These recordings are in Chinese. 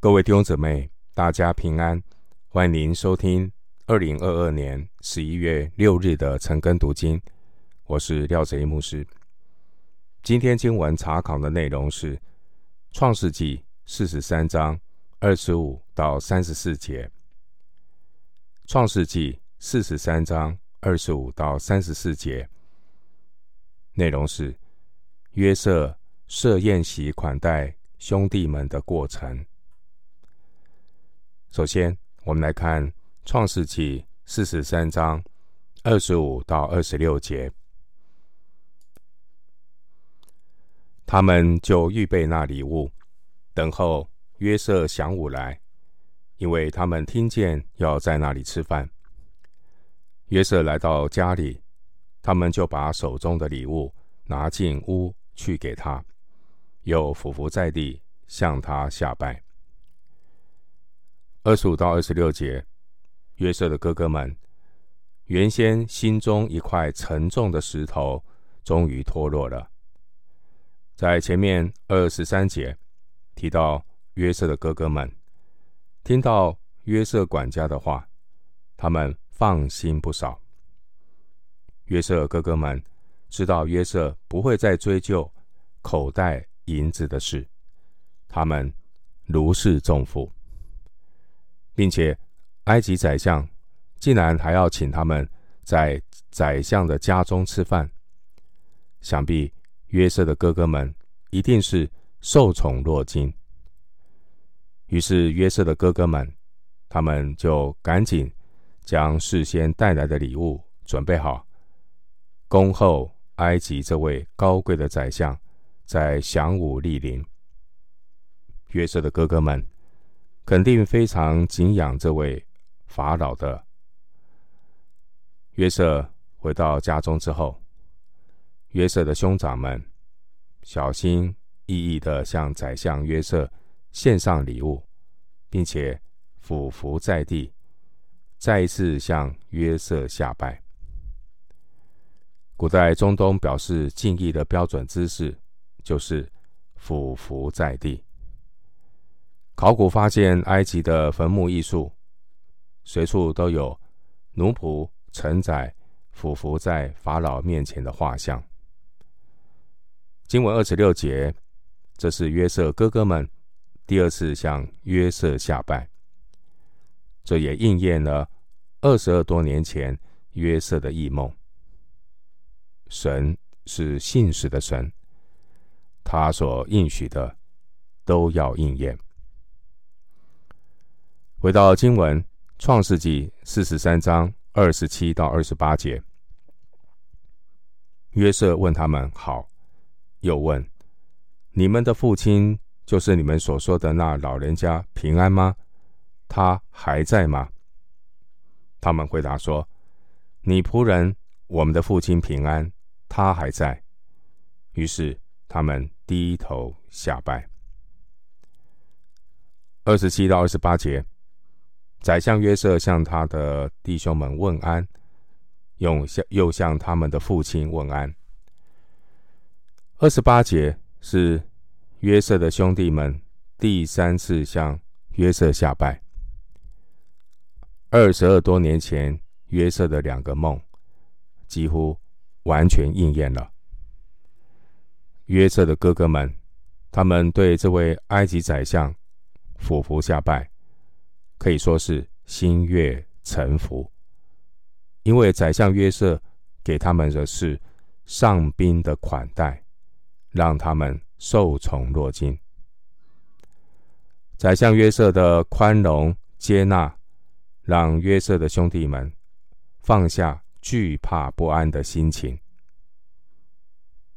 各位弟兄姊妹，大家平安！欢迎收听二零二二年十一月六日的晨更读经。我是廖泽一牧师。今天经文查考的内容是《创世纪》四十三章二十五到三十四节。《创世纪》四十三章二十五到三十四节内容是约瑟设宴席款待兄弟们的过程。首先，我们来看《创世纪》四十三章二十五到二十六节。他们就预备那礼物，等候约瑟晌午来，因为他们听见要在那里吃饭。约瑟来到家里，他们就把手中的礼物拿进屋去给他，又俯伏在地向他下拜。二十五到二十六节，约瑟的哥哥们原先心中一块沉重的石头，终于脱落了。在前面二十三节提到，约瑟的哥哥们听到约瑟管家的话，他们放心不少。约瑟哥哥们知道约瑟不会再追究口袋银子的事，他们如释重负。并且，埃及宰相竟然还要请他们在宰相的家中吃饭，想必约瑟的哥哥们一定是受宠若惊。于是，约瑟的哥哥们，他们就赶紧将事先带来的礼物准备好，恭候埃及这位高贵的宰相在晌午莅临。约瑟的哥哥们。肯定非常敬仰这位法老的。约瑟回到家中之后，约瑟的兄长们小心翼翼地向宰相约瑟献上礼物，并且俯伏在地，再一次向约瑟下拜。古代中东表示敬意的标准姿势就是俯伏在地。考古发现，埃及的坟墓艺术随处都有奴仆承载俯伏在法老面前的画像。经文二十六节，这是约瑟哥哥们第二次向约瑟下拜，这也应验了二十二多年前约瑟的异梦。神是信实的神，他所应许的都要应验。回到经文，《创世纪》四十三章二十七到二十八节，约瑟问他们好，又问你们的父亲，就是你们所说的那老人家平安吗？他还在吗？他们回答说：你仆人，我们的父亲平安，他还在。于是他们低头下拜。二十七到二十八节。宰相约瑟向他的弟兄们问安，用向又向他们的父亲问安。二十八节是约瑟的兄弟们第三次向约瑟下拜。二十二多年前，约瑟的两个梦几乎完全应验了。约瑟的哥哥们，他们对这位埃及宰相俯伏下拜。可以说是心悦诚服，因为宰相约瑟给他们的是上宾的款待，让他们受宠若惊。宰相约瑟的宽容接纳，让约瑟的兄弟们放下惧怕不安的心情。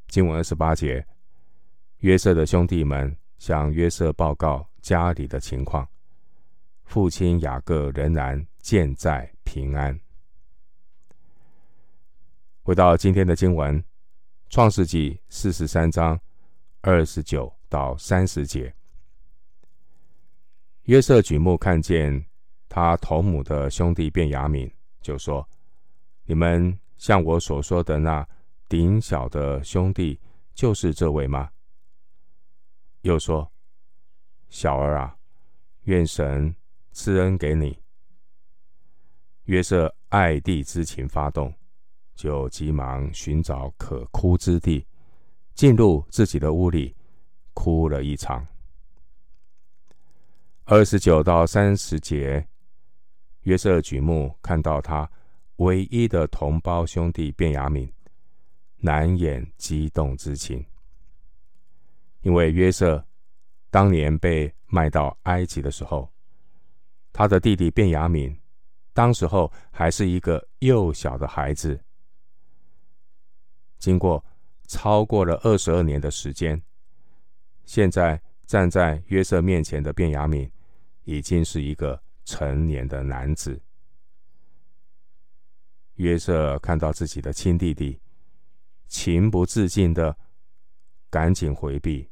经文二十八节，约瑟的兄弟们向约瑟报告家里的情况。父亲雅各仍然健在平安。回到今天的经文，《创世纪》四十三章二十九到三十节，约瑟举目看见他同母的兄弟便雅悯，就说：“你们像我所说的那顶小的兄弟，就是这位吗？”又说：“小儿啊。”愿神赐恩给你。”约瑟爱弟之情发动，就急忙寻找可哭之地，进入自己的屋里，哭了一场。二十九到三十节，约瑟举目看到他唯一的同胞兄弟便雅悯，难掩激动之情，因为约瑟当年被卖到埃及的时候，他的弟弟便雅悯，当时候还是一个幼小的孩子。经过超过了二十二年的时间，现在站在约瑟面前的便雅悯。已经是一个成年的男子。约瑟看到自己的亲弟弟，情不自禁的赶紧回避，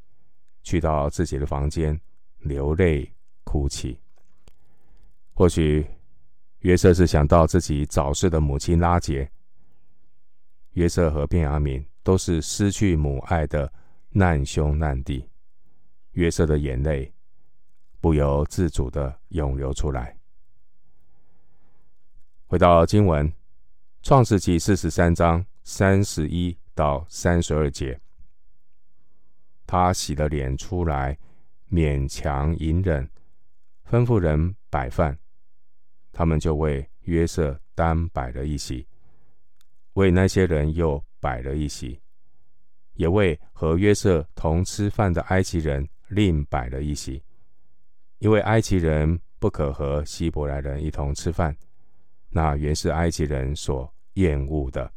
去到自己的房间流泪哭泣。或许约瑟是想到自己早逝的母亲拉结。约瑟和便雅悯都是失去母爱的难兄难弟。约瑟的眼泪。不由自主的涌流出来。回到经文，《创世记》四十三章三十一到三十二节，他洗了脸出来，勉强隐忍，吩咐人摆饭，他们就为约瑟单摆了一席，为那些人又摆了一席，也为和约瑟同吃饭的埃及人另摆了一席。因为埃及人不可和希伯来人一同吃饭，那原是埃及人所厌恶的。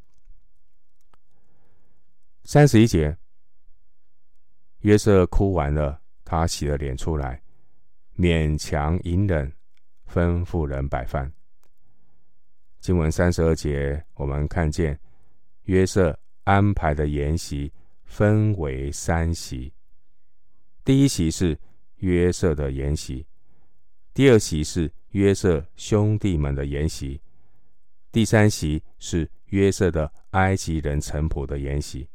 三十一节，约瑟哭完了，他洗了脸出来，勉强隐忍，吩咐人摆饭。经文三十二节，我们看见约瑟安排的筵席分为三席，第一席是。约瑟的筵席，第二席是约瑟兄弟们的筵席，第三席是约瑟的埃及人臣仆的筵席。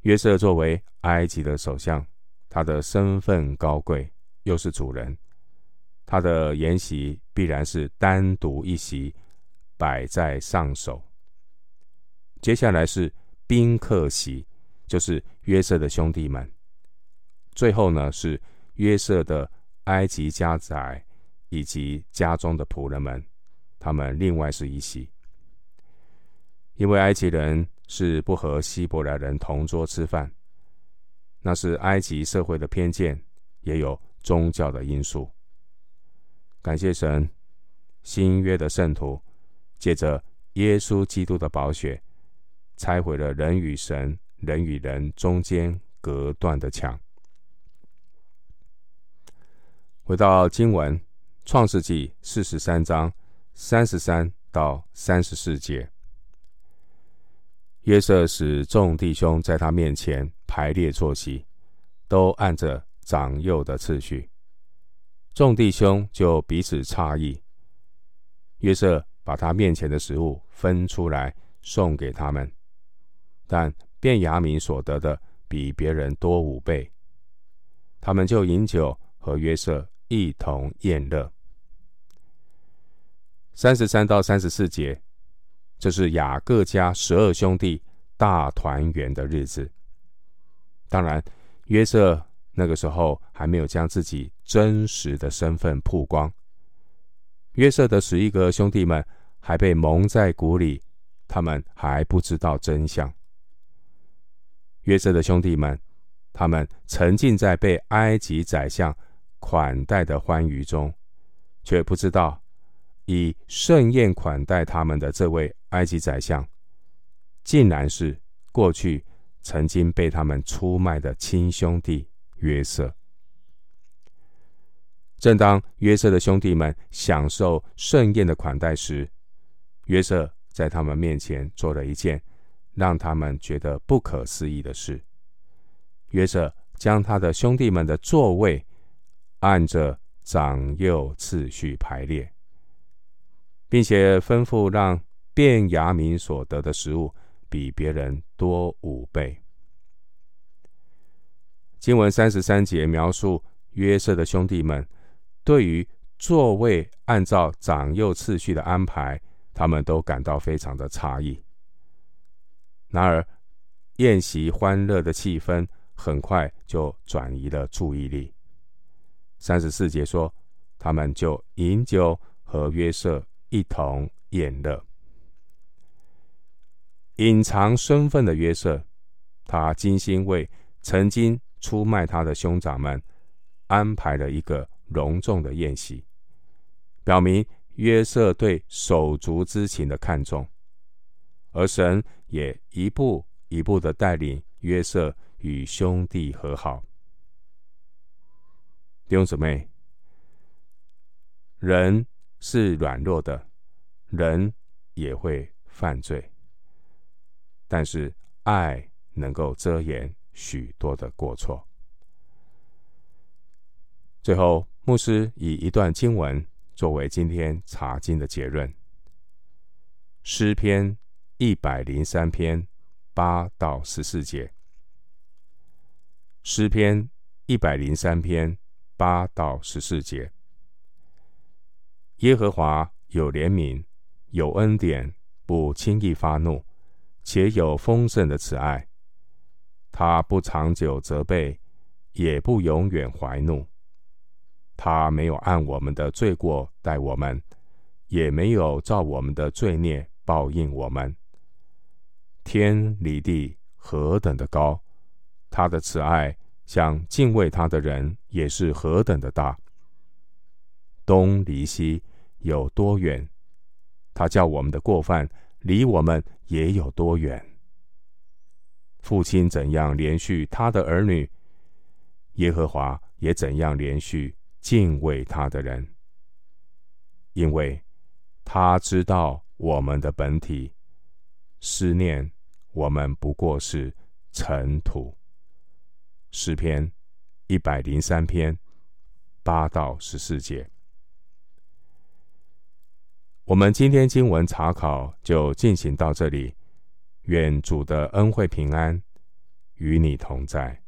约瑟作为埃及的首相，他的身份高贵，又是主人，他的筵席必然是单独一席，摆在上首。接下来是宾客席，就是约瑟的兄弟们。最后呢，是约瑟的埃及家宅以及家中的仆人们，他们另外是一席。因为埃及人是不和希伯来人同桌吃饭，那是埃及社会的偏见，也有宗教的因素。感谢神，新约的圣徒借着耶稣基督的宝血，拆毁了人与神、人与人中间隔断的墙。回到经文，《创世纪》四十三章三十三到三十四节，约瑟使众弟兄在他面前排列坐席，都按着长幼的次序。众弟兄就彼此诧异。约瑟把他面前的食物分出来送给他们，但便雅悯所得的比别人多五倍。他们就饮酒和约瑟。一同宴乐。三十三到三十四节，这是雅各家十二兄弟大团圆的日子。当然，约瑟那个时候还没有将自己真实的身份曝光。约瑟的十一个兄弟们还被蒙在鼓里，他们还不知道真相。约瑟的兄弟们，他们沉浸在被埃及宰相。款待的欢愉中，却不知道以盛宴款待他们的这位埃及宰相，竟然是过去曾经被他们出卖的亲兄弟约瑟。正当约瑟的兄弟们享受盛宴的款待时，约瑟在他们面前做了一件让他们觉得不可思议的事。约瑟将他的兄弟们的座位。按着长幼次序排列，并且吩咐让便雅悯所得的食物比别人多五倍。经文三十三节描述约瑟的兄弟们对于座位按照长幼次序的安排，他们都感到非常的诧异。然而，宴席欢乐的气氛很快就转移了注意力。三十四节说，他们就饮酒和约瑟一同宴乐。隐藏身份的约瑟，他精心为曾经出卖他的兄长们安排了一个隆重的宴席，表明约瑟对手足之情的看重，而神也一步一步的带领约瑟与兄弟和好。弟兄姊妹，人是软弱的，人也会犯罪。但是爱能够遮掩许多的过错。最后，牧师以一段经文作为今天查经的结论：诗篇一百零三篇八到十四节。诗篇一百零三篇八到十四节。耶和华有怜悯，有恩典，不轻易发怒。且有丰盛的慈爱，他不长久责备，也不永远怀怒。他没有按我们的罪过待我们，也没有照我们的罪孽报应我们。天离地何等的高，他的慈爱向敬畏他的人也是何等的大。东离西有多远？他叫我们的过犯。离我们也有多远？父亲怎样怜恤他的儿女，耶和华也怎样怜恤敬畏他的人，因为他知道我们的本体，思念我们不过是尘土。诗篇一百零三篇八到十四节。我们今天经文查考就进行到这里，愿主的恩惠平安与你同在。